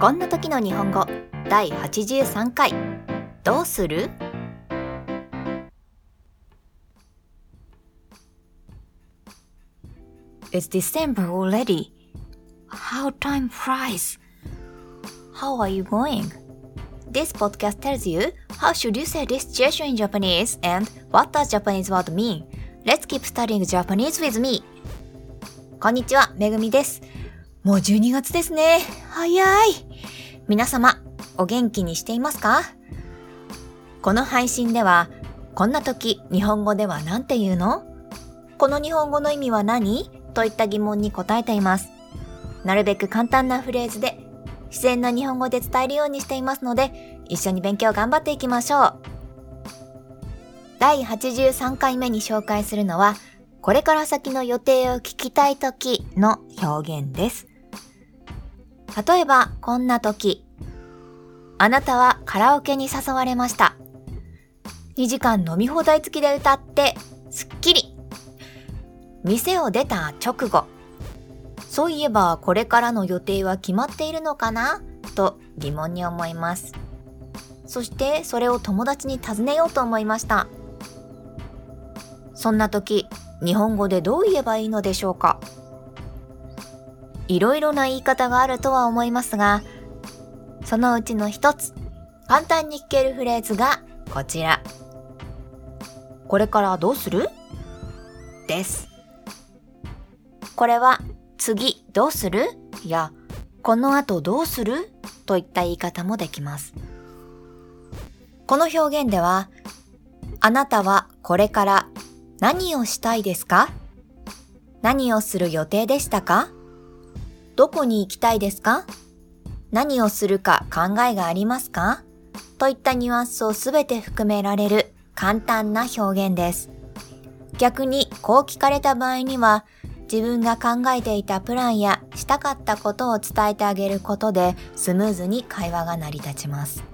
こんな時の日本語第83回どうする It's December already. How time flies. How are you going? This podcast tells you how should you say this situation in Japanese and what does Japanese word mean. Let's keep studying Japanese with me. こんにちは、めぐみです。もう12月ですね。早い。皆様、お元気にしていますか？この配信では、こんな時、日本語では何て言うの？この日本語の意味は何？といった疑問に答えています。なるべく簡単なフレーズで、自然な日本語で伝えるようにしていますので、一緒に勉強頑張っていきましょう。第83回目に紹介するのは、これから先の予定を聞きたい時の表現です。例えば、こんな時。あなたはカラオケに誘われました。2時間飲み放題付きで歌って、すっきり。店を出た直後。そういえば、これからの予定は決まっているのかな？と疑問に思います。そして、それを友達に尋ねようと思いました。そんな時、日本語でどう言えばいいのでしょうか？いろいろな言い方があるとは思いますが、そのうちの一つ、簡単に聞けるフレーズがこちら。これからどうする？です。これは次どうする？やこの後どうする？といった言い方もできます。この表現では、あなたはこれから何をしたいですか？何をする予定でしたか？どこに行きたいですか？何をするか考えがありますか？といったニュアンスをすべて含められる簡単な表現です。逆にこう聞かれた場合には自分が考えていたプランやしたかったことを伝えてあげることでスムーズに会話が成り立ちます。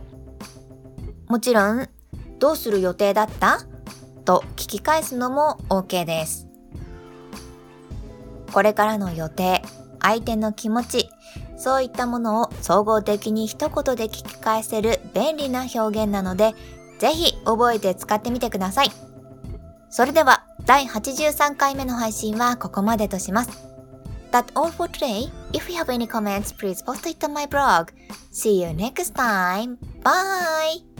もちろん、どうする予定だった？と聞き返すのも OK です。これからの予定、相手の気持ち、そういったものを総合的に一言で聞き返せる便利な表現なので、ぜひ覚えて使ってみてください。それでは、第83回目の配信はここまでとします。That's all for today. If you have any comments, please post it on my blog. See you next time. Bye!